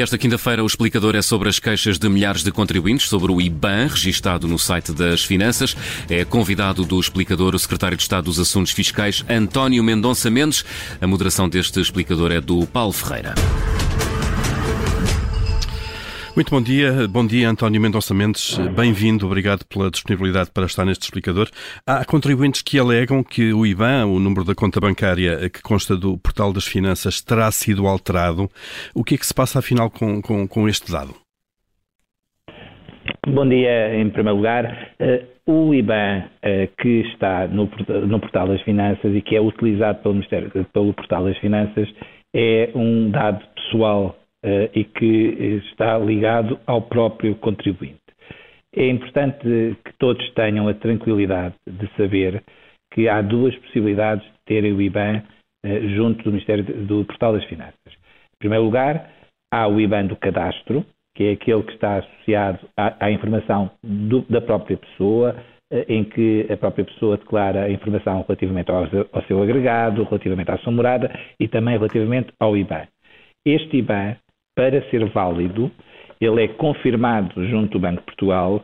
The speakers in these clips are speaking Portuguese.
E esta quinta-feira o explicador é sobre as queixas de milhares de contribuintes sobre o IBAN, registado no site das Finanças. É convidado do explicador o secretário de Estado dos Assuntos Fiscais, António Mendonça Mendes. A moderação deste explicador é do Paulo Ferreira. Muito bom dia. Bom dia, António Mendonça Mendes. Bem-vindo. Obrigado pela disponibilidade para estar neste explicador. Há contribuintes que alegam que o IBAN, o número da conta bancária que consta do portal das finanças, terá sido alterado. O que é que se passa, afinal, com, com, com este dado? Bom dia, em primeiro lugar. Uh, o IBAN uh, que está no, no, portal das finanças e que é utilizado pelo, pelo portal das finanças é um dado pessoal e que está ligado ao próprio contribuinte. É importante que todos tenham a tranquilidade de saber que há duas possibilidades de terem o IBAN uh, junto do Ministério do Portal das Finanças. Em primeiro lugar, há o IBAN do cadastro, que é aquele que está associado à, à informação do, da própria pessoa, em que a própria pessoa declara a informação relativamente ao, ao seu agregado, relativamente à sua morada e também relativamente ao IBAN. Este IBAN para ser válido, ele é confirmado junto do Banco de Portugal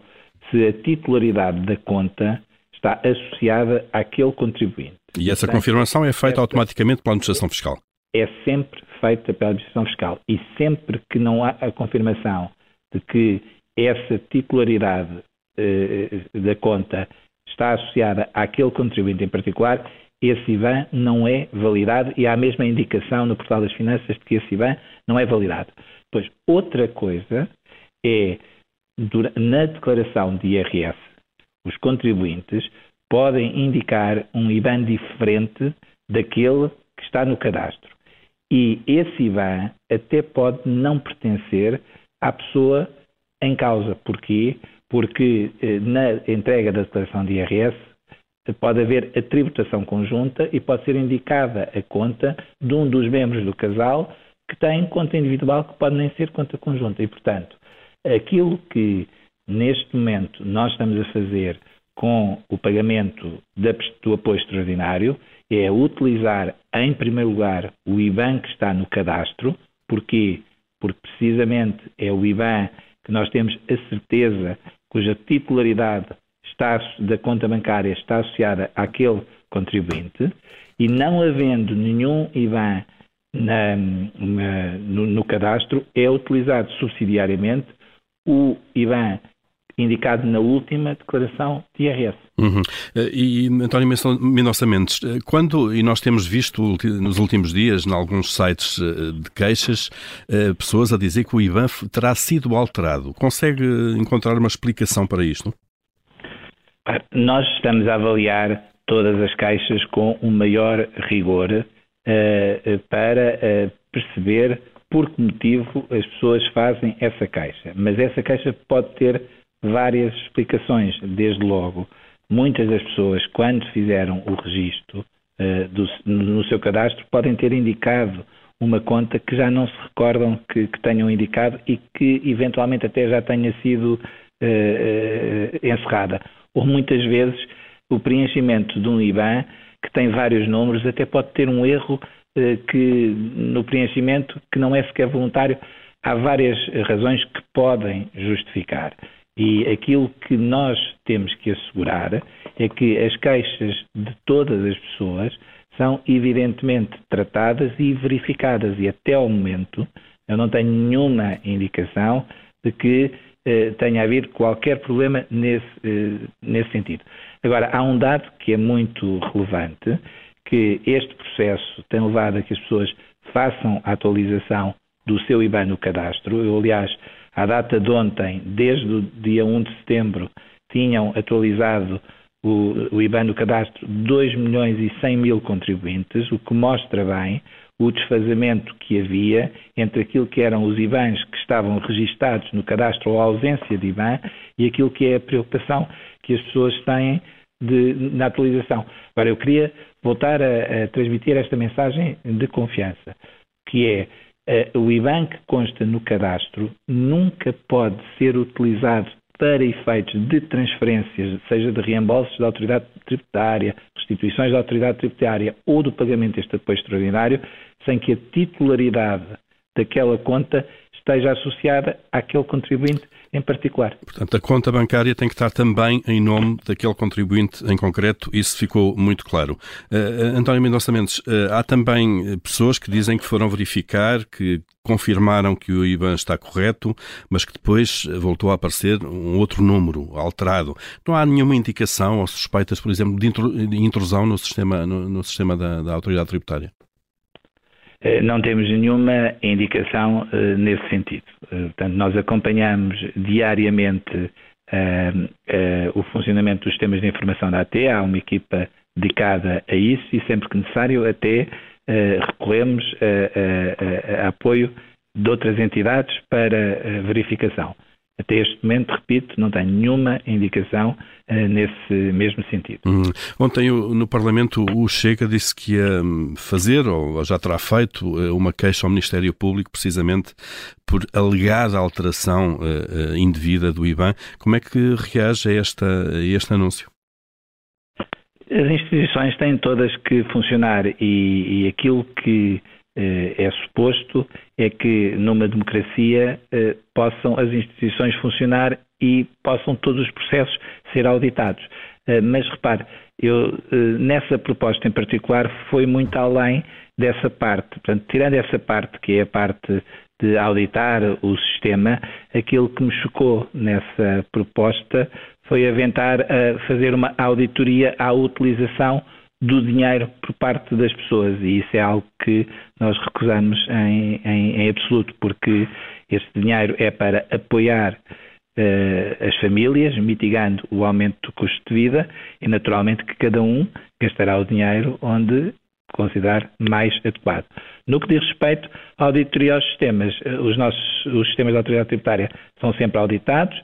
se a titularidade da conta está associada àquele contribuinte. E essa Portanto, confirmação é feita automaticamente pela Administração Fiscal? É sempre feita pela Administração Fiscal. E sempre que não há a confirmação de que essa titularidade eh, da conta está associada àquele contribuinte em particular, esse IBAN não é validado e há a mesma indicação no portal das finanças de que esse IBAN não é validado. Pois, outra coisa é, na declaração de IRS, os contribuintes podem indicar um IBAN diferente daquele que está no cadastro. E esse IBAN até pode não pertencer à pessoa em causa. Porquê? Porque eh, na entrega da declaração de IRS pode haver a tributação conjunta e pode ser indicada a conta de um dos membros do casal que tem conta individual que pode nem ser conta conjunta. E, portanto, aquilo que neste momento nós estamos a fazer com o pagamento do apoio extraordinário é utilizar, em primeiro lugar, o IBAN que está no cadastro. Porquê? Porque precisamente é o IBAN que nós temos a certeza cuja titularidade está, da conta bancária está associada àquele contribuinte e não havendo nenhum IBAN na, na, no, no, cadastro, é utilizado subsidiariamente o IBAN indicado na última declaração de IRS. Uhum. Eh, e, António Mendonça Mendes, eh, quando, e nós temos visto nos últimos dias, em alguns sites eh, de queixas, pessoas a dizer que o IBAN terá sido alterado. Consegue encontrar uma explicação para isto? Nós estamos a avaliar todas as caixas com o maior rigor uh, para uh, perceber por que motivo as pessoas fazem essa caixa. Mas essa caixa pode ter várias explicações, desde logo. Muitas das pessoas, quando fizeram o registro uh, do, no seu cadastro, podem ter indicado uma conta que já não se recordam que, que tenham indicado e que eventualmente até já tenha sido encerrada ou muitas vezes o preenchimento de um IBAN que tem vários números até pode ter um erro eh, que no preenchimento que não é sequer voluntário. Há várias razões que podem justificar. E aquilo que nós temos que assegurar é que as queixas de todas as pessoas são evidentemente tratadas e verificadas. E até ao momento eu não tenho nenhuma indicação de que tenha havido qualquer problema nesse, eh, nesse sentido. Agora, há um dado que é muito relevante, que este processo tem levado a que as pessoas façam a atualização do seu IBAN no cadastro. Eu, aliás, à data de ontem, desde o dia 1 de setembro, tinham atualizado o, o IBAN no cadastro 2 milhões e 100 mil contribuintes, o que mostra bem o desfazamento que havia entre aquilo que eram os IBANs que estavam registados no cadastro ou a ausência de IBAN e aquilo que é a preocupação que as pessoas têm de, na atualização. Agora, eu queria voltar a, a transmitir esta mensagem de confiança, que é uh, o IBAN que consta no cadastro nunca pode ser utilizado para efeitos de transferências, seja de reembolsos da autoridade tributária, restituições da autoridade tributária ou do pagamento deste apoio extraordinário, sem que a titularidade daquela conta esteja associada àquele contribuinte em particular. Portanto, a conta bancária tem que estar também em nome daquele contribuinte em concreto, isso ficou muito claro. Uh, António Mendonça Mendes, uh, há também pessoas que dizem que foram verificar, que confirmaram que o IBAN está correto, mas que depois voltou a aparecer um outro número alterado. Não há nenhuma indicação ou suspeitas, por exemplo, de intrusão no sistema, no, no sistema da, da autoridade tributária? Eh, não temos nenhuma indicação uh, nesse sentido. Uh, portanto, nós acompanhamos diariamente o funcionamento dos sistemas de informação da AT, há uma equipa dedicada a isso e sempre que necessário até recorremos a, a, a, apoio de outras entidades para verificação. Até este momento, repito, não tenho nenhuma indicação nesse mesmo sentido. Hum. Ontem no Parlamento o Chega disse que ia hum, fazer, ou já terá feito, eh, uma queixa ao Ministério Público precisamente por alegada alteração uh, indevida do IBAN. Como é que reage a, esta, a este anúncio? As instituições têm todas que funcionar e, e aquilo que eh, é suposto é que numa democracia eh, possam as instituições funcionar e possam todos os processos ser auditados. Eh, mas repare, eu nessa proposta em particular foi muito além dessa parte. Portanto, tirando essa parte que é a parte de auditar o sistema, aquilo que me chocou nessa proposta foi aventar a fazer uma auditoria à utilização do dinheiro por parte das pessoas e isso é algo que nós recusamos em, em, em absoluto, porque este dinheiro é para apoiar as famílias, mitigando o aumento do custo de vida e naturalmente que cada um gastará o dinheiro onde considerar mais adequado. No que diz respeito à auditoria aos sistemas, eh, os nossos os sistemas de autoridade tributária são sempre auditados,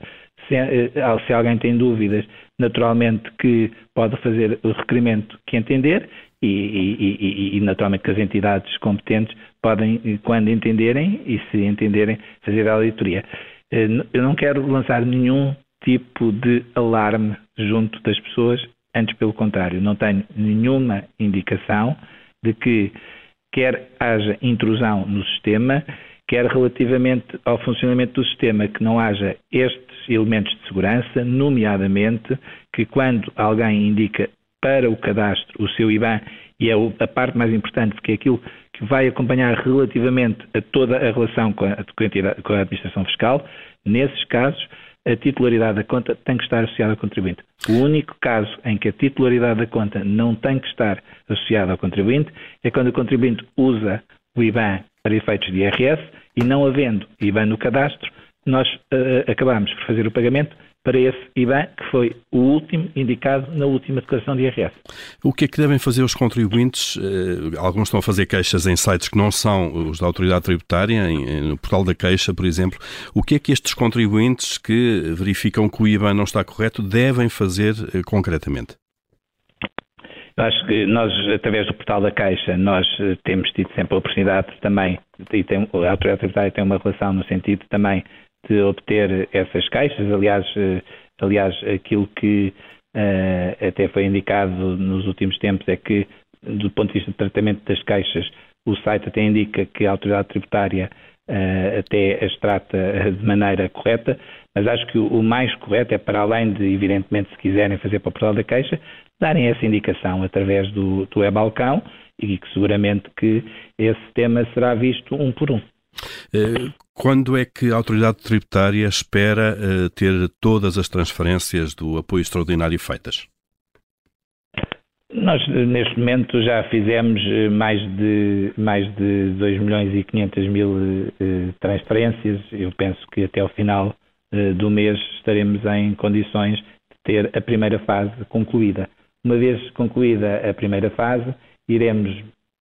se, eh, se, alguém tem dúvidas, naturalmente que pode fazer o requerimento que entender e, e, e, e, naturalmente que as entidades competentes podem, quando entenderem e se entenderem, fazer a auditoria. Eh, eu não quero lançar nenhum tipo de alarme junto das pessoas, antes pelo contrário, não tenho nenhuma indicação de que quer haja intrusão no sistema, quer relativamente ao funcionamento do sistema que não haja estes elementos de segurança, nomeadamente que quando alguém indica para o cadastro o seu IBAN, e é a parte mais importante, porque é aquilo vai acompanhar relativamente a toda a relação com a, com a administração fiscal, nesses casos, a titularidade da conta tem que estar associada ao contribuinte. O único caso em que a titularidade da conta não tem que estar associada ao contribuinte é quando o contribuinte usa o IBAN para efeitos de IRS e não havendo IBAN no cadastro, nós uh, acabamos por fazer o pagamento para esse IBAN, que foi o último indicado na última declaração de IRS. O que é que devem fazer os contribuintes? Uh, alguns estão a fazer queixas em sites que não são os da autoridade tributária, no portal da queixa, por exemplo. O que é que estes contribuintes que verificam que o IBAN não está correto devem fazer uh, concretamente? Acho que nós, através do portal da Caixa, nós eh, temos tido sempre a oportunidade também, e tem, a autoridade tributária tem uma relação no sentido também de obter essas caixas. Aliás, eh, aliás aquilo que uh, até foi indicado nos últimos tempos é que, do ponto de vista do tratamento das caixas, o site até indica que a autoridade tributária uh, até as trata de maneira correta, mas acho que o, mais correto é, para além de, evidentemente, se quiserem fazer para o portal da Caixa, darem essa indicação através do, do e-balcão e que seguramente que esse tema será visto um por um. Quando é que a autoridade tributária espera uh, ter todas as transferências do apoio extraordinário feitas? Nós, neste momento, já fizemos eh, mais de, mais de 2 milhões e 500 mil uh, transferências. Eu penso que até o final uh, do mês estaremos em condições de ter a primeira fase concluída. Uma vez concluída a primeira fase, iremos,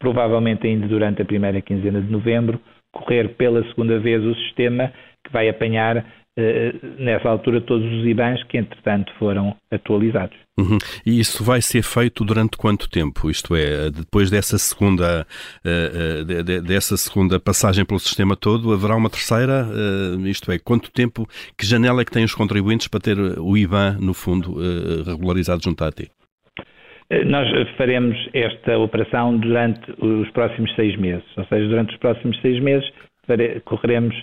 provavelmente ainda durante a primeira quinzena de novembro, correr pela segunda vez o sistema que vai apanhar eh, nessa altura todos os IBANs que entretanto foram atualizados. Uhum. E isso vai ser feito durante quanto tempo? Isto é, depois dessa segunda, uh, uh, de, dessa segunda passagem pelo sistema todo, haverá uma terceira? Uh, isto é, quanto tempo, que janela é que têm os contribuintes para ter o IBAN, no fundo, regularizado junto à AT? Nós faremos esta operação durante os próximos seis meses, ou seja, durante os próximos seis meses correremos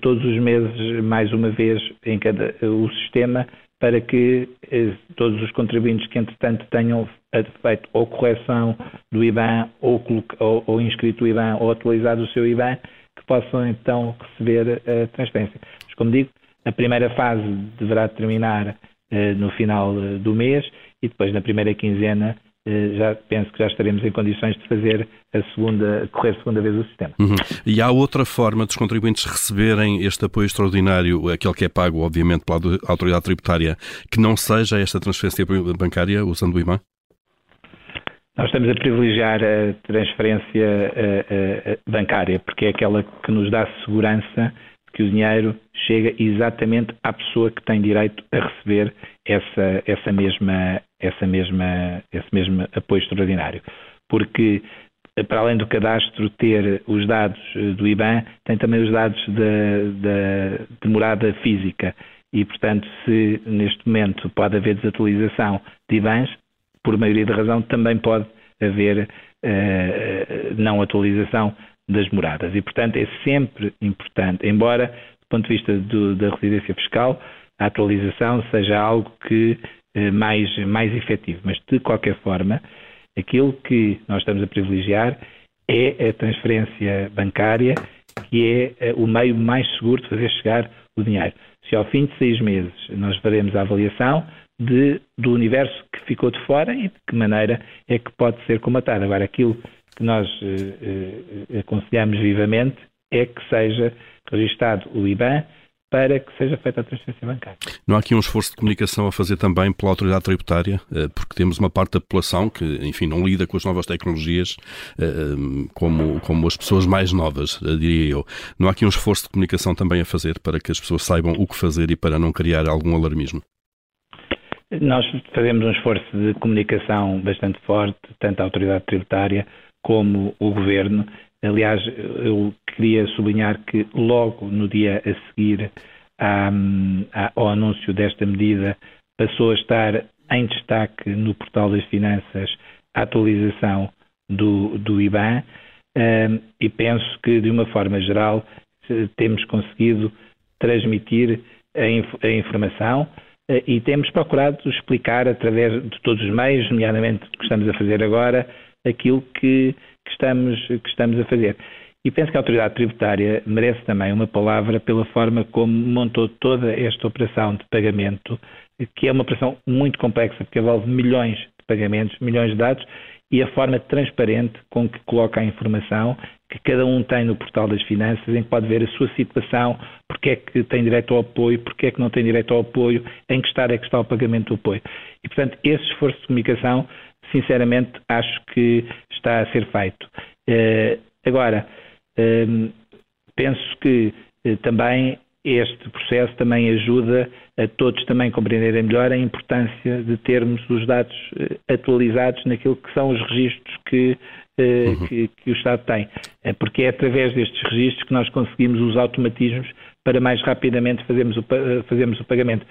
todos os meses, mais uma vez, em cada o sistema, para que todos os contribuintes que, entretanto, tenham feito ou correção do IBAN, ou, ou, ou inscrito o IBAN, ou atualizado o seu IBAN, que possam então receber a transferência. Mas, como digo, a primeira fase deverá terminar eh, no final eh, do mês e depois na primeira quinzena eh, já penso que já estaremos em condições de fazer a segunda, correr a segunda vez o sistema. Uhum. E há outra forma dos contribuintes receberem este apoio extraordinário, aquele que é pago, obviamente, pela autoridade tributária, que não seja esta transferência bancária usando o IBAN? Nós estamos a privilegiar a transferência bancária, porque é aquela que nos dá segurança que o dinheiro chega exatamente à pessoa que tem direito a receber essa, essa mesma, essa mesma, esse mesmo apoio extraordinário. Porque, para além do cadastro ter os dados eh, do IBAN, tem também os dados da, de morada física. E, portanto, se neste momento pode haver desatualização de IBANs, por maioria de razão, também pode haver uh, não atualização das moradas. E, portanto, é sempre importante, embora, do ponto de vista do, da residência fiscal, a atualização seja algo que eh, mais, mais efetivo. Mas, de qualquer forma, aquilo que nós estamos a privilegiar é a transferência bancária, que é eh, o meio mais seguro de fazer chegar o dinheiro. Se ao fim de seis meses nós faremos a avaliação de, do universo que ficou de fora e de que maneira é que pode ser comatado. Agora, aquilo que nós eh, eh, aconselhamos vivamente é que seja registado o IBAN para que seja feita a transferência bancária. Não há aqui um esforço de comunicação a fazer também pela autoridade tributária, eh, porque temos uma parte da população que, enfim, não lida com as novas tecnologias como, como as pessoas mais novas, diria eu. Não há aqui um esforço de comunicação também a fazer para que as pessoas saibam o que fazer e para não criar algum alarmismo? Nós fazemos um esforço de comunicação bastante forte, tanto a autoridade tributária como o governo. Aliás, eu queria sublinhar que logo no dia a seguir ao anúncio desta medida passou a estar em destaque no portal das finanças a atualização do, do IBAN um, e penso que, de uma forma geral, temos conseguido transmitir a, inf a informação uh, e temos procurado explicar através de todos os meios, nomeadamente o que estamos a fazer agora, aquilo que, que, estamos, que estamos a fazer. E penso que a autoridade tributária merece também uma palavra pela forma como montou toda esta operação de pagamento, que é uma operação muito complexa, porque envolve milhões de pagamentos, milhões de dados, e a forma transparente com que coloca a informação que cada um tem no portal das finanças, em que pode ver a sua situação, porque é que tem direito ao apoio, porque é que não tem direito ao apoio, em que estado é que está o pagamento do apoio. E, portanto, esse esforço de comunicação sinceramente acho que está a ser feito. Uh, agora, uh, penso que uh, também este processo também ajuda a todos também compreenderem melhor a importância de termos os dados atualizados naquilo que são os registros que, uhum. que, que, o Estado tem. Porque é através destes registros que nós conseguimos os automatismos para mais rapidamente fazermos o, fazermos o pagamento.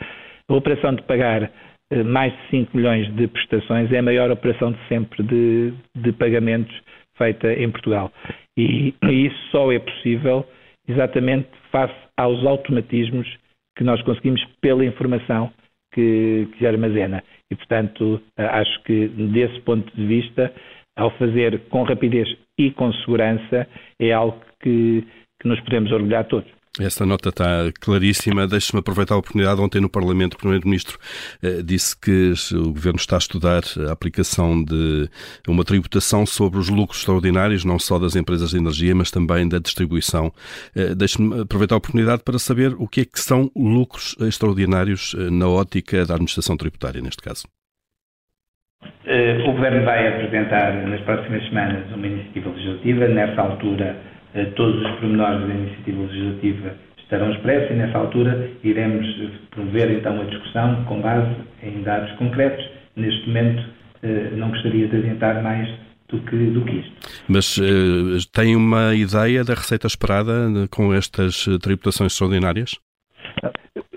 A operação de pagar eh, mais de 5 milhões de prestações, é a maior operação de sempre de, de pagamentos feita em Portugal. E, e isso só é possível exatamente face aos automatismos que nós conseguimos pela informação que, que armazena. E, portanto, eh, acho que desse ponto de vista, ao fazer com rapidez e com segurança, é algo que, que nos podemos orgulhar todos. Esta nota está claríssima. Deixe-me aproveitar a oportunidade. Ontem no Parlamento, o Primeiro-Ministro eh, disse que o Governo está a estudar a aplicação de uma tributação sobre os lucros extraordinários, não só das empresas de energia, mas também da distribuição. Eh, deixe-me aproveitar a oportunidade para saber o que é que são lucros extraordinários eh, na ótica da administração tributária, neste caso. O Governo vai apresentar nas próximas semanas uma iniciativa legislativa. Nessa altura, todos os pormenores da iniciativa legislativa estarão expressos e, nessa altura, iremos promover então a discussão com base em dados concretos. Neste momento, eh, não gostaria de adiantar mais do que, do que isto. Mas uh, tem uma ideia da receita esperada com estas tributações extraordinárias?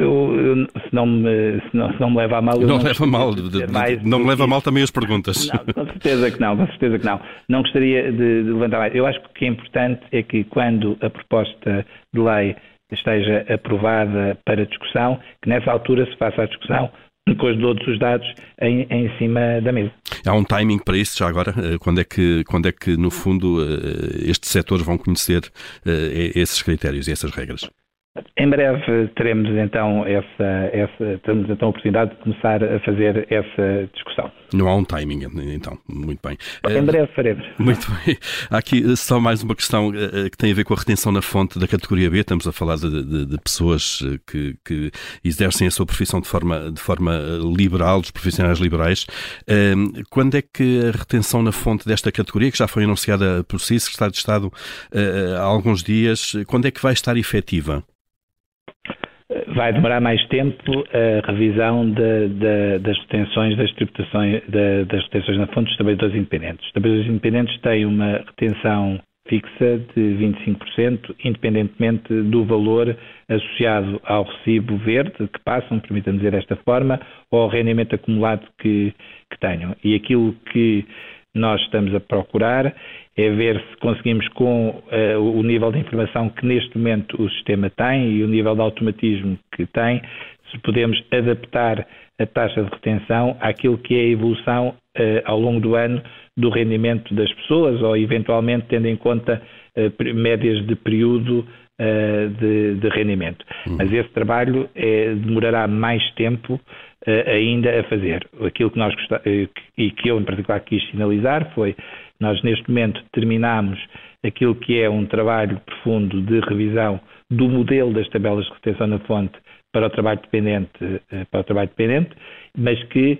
Eu, eu, se, não me, se, não, se não me leva a mal. Não, não leva mal. De, mais não me leva mal também as perguntas. Não, com certeza que não, com certeza que não. Não gostaria de, de levantar mais. Eu acho que o que é importante é que quando a proposta de lei esteja aprovada para discussão, que nessa altura se faça a discussão com todos os dados em, em, cima da mesa. Há um timing para isso já agora? Eh, quando é que, quando é que no fundo, eh, estes setores vão conhecer eh, esses critérios e essas regras? Em breve teremos então essa, essa teremos então a oportunidade de começar a fazer essa discussão. Não há um timing, então, muito bem. Em breve faremos. Muito bem. Há aqui só mais uma questão uh, que tem a ver com a retenção na fonte da categoria B. Estamos a falar de, de, de pessoas que, que, exercem a sua profissão de forma, de forma liberal, dos profissionais liberais. Quando é que a retenção na fonte desta categoria, que já foi anunciada por si, Secretário de Estado, há alguns dias, quando é que vai estar efetiva? Vai demorar mais tempo a revisão de, de, das retenções das tributações de, das retenções na fonte dos trabalhadores independentes. Os trabalhadores independentes têm uma retenção fixa de 25%, independentemente do valor associado ao recibo verde que passam, permita-me dizer desta forma, ou ao rendimento acumulado que, que tenham. E aquilo que nós estamos a procurar é ver se conseguimos, com uh, o nível de informação que neste momento o sistema tem e o nível de automatismo que tem, se podemos adaptar a taxa de retenção àquilo que é a evolução uh, ao longo do ano do rendimento das pessoas ou, eventualmente, tendo em conta uh, médias de período de, de, rendimento. Uhum. Mas esse trabalho demorará mais tempo ainda a fazer. Aquilo que nós e que eu, em particular, quis sinalizar foi nós, neste momento, terminamos aquilo que é um trabalho profundo de revisão do modelo das tabelas de retenção na fonte para o trabalho dependente, eh, para o trabalho dependente, mas que,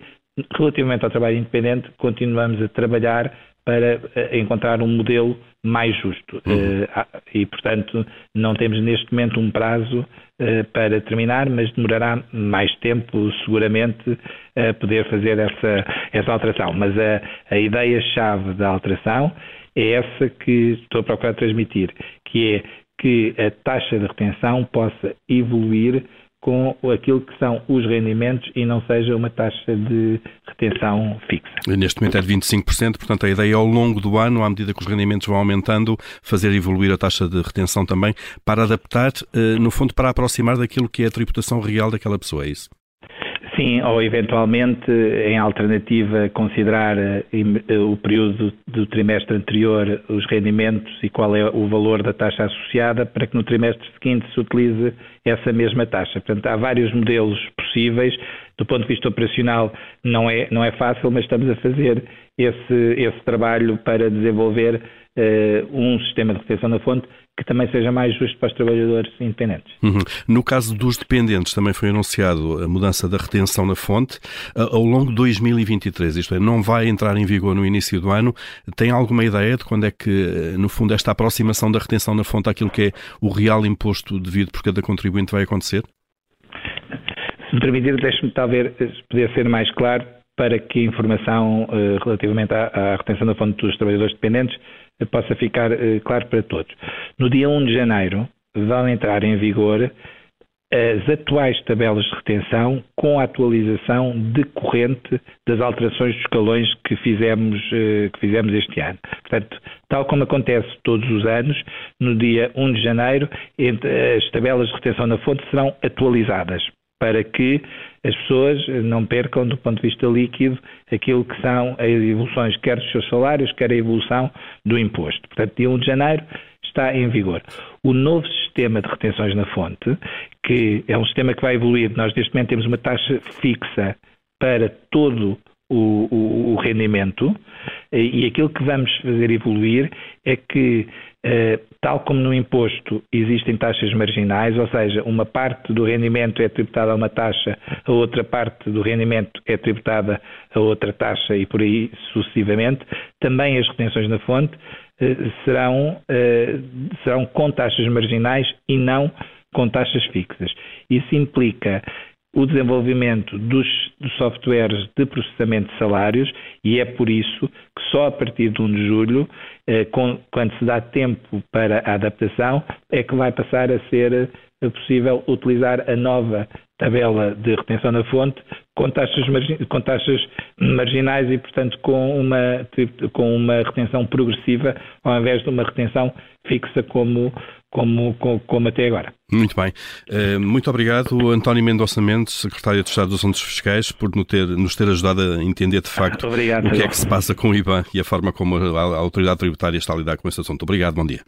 relativamente ao trabalho independente, continuamos a trabalhar para eh, encontrar um modelo mais justo. Uhum. Uh, e, portanto, não temos neste momento um prazo uh, para terminar, mas demorará mais tempo, seguramente, a poder fazer essa, essa alteração. Mas a, a ideia-chave da alteração é essa que estou a procurar transmitir, que é que a taxa de retenção possa evoluir com aquilo que são os rendimentos e não seja uma taxa de retenção fixa. Neste momento é de 25%, portanto a ideia é ao longo do ano, à medida que os rendimentos vão aumentando, fazer evoluir a taxa de retenção também para adaptar, eh, no fundo, para aproximar daquilo que é a tributação real daquela pessoa, é isso? Sim, ou eventualmente, em alternativa, considerar eh, eh, o período do trimestre anterior, os rendimentos e qual é o valor da taxa associada, para que no trimestre seguinte se utilize essa mesma taxa. Portanto, há vários modelos possíveis. Do ponto de vista operacional, não é, não é fácil, mas estamos a fazer esse, esse trabalho para desenvolver uh, um sistema de retenção na fonte que também seja mais justo para os trabalhadores independentes. Uhum. No caso dos dependentes, também foi anunciado a mudança da retenção na fonte uh, ao longo de 2023, isto é, não vai entrar em vigor no início do ano. Tem alguma ideia de quando é que, uh, no fundo, esta aproximação da retenção na fonte àquilo que é o real imposto devido por cada contribuinte vai acontecer? Se me permitir, deixe-me talvez poder ser mais claro para que a informação uh, relativamente à, à retenção da fonte dos trabalhadores dependentes possa ficar uh, claro para todos. No dia 1 de janeiro vão entrar em vigor as atuais tabelas de retenção com a atualização decorrente das alterações dos escalões que fizemos, uh, que fizemos este ano. Portanto, tal como acontece todos os anos, no dia 1 de janeiro as tabelas de retenção na fonte serão atualizadas para que as pessoas não percam, do ponto de vista líquido, aquilo que são as evoluções, quer dos seus salários, quer a evolução do imposto. Portanto, dia 1 de janeiro está em vigor. O novo sistema de retenções na fonte, que é um sistema que vai evoluir, nós neste momento temos uma taxa fixa para todo o, o, o rendimento, e aquilo que vamos fazer evoluir é que eh, tal como no imposto existem taxas marginais, ou seja, uma parte do rendimento é tributada a uma taxa, a outra parte do rendimento é tributada a outra taxa e por aí sucessivamente, também as retenções na fonte eh, serão, eh, serão com taxas marginais e não com taxas fixas. Isso implica o desenvolvimento dos, dos, softwares de processamento de salários e é por isso que só a partir de 1 de julho, eh, com, quando se dá tempo para a adaptação, é que vai passar a ser eh, possível utilizar a nova tabela de retenção na fonte com taxas, com taxas marginais e, portanto, com uma, com uma retenção progressiva ao invés de uma retenção fixa como, como, como, até agora. Muito bem. Eh, muito obrigado, António Mendonça Mendes, Secretário de Estado dos Assuntos Fiscais, por nos ter, nos ter ajudado a entender de facto obrigado, o que é que se passa com o IBAN e a forma como a, a Autoridade Tributária está a lidar com esse assunto. Obrigado, bom dia.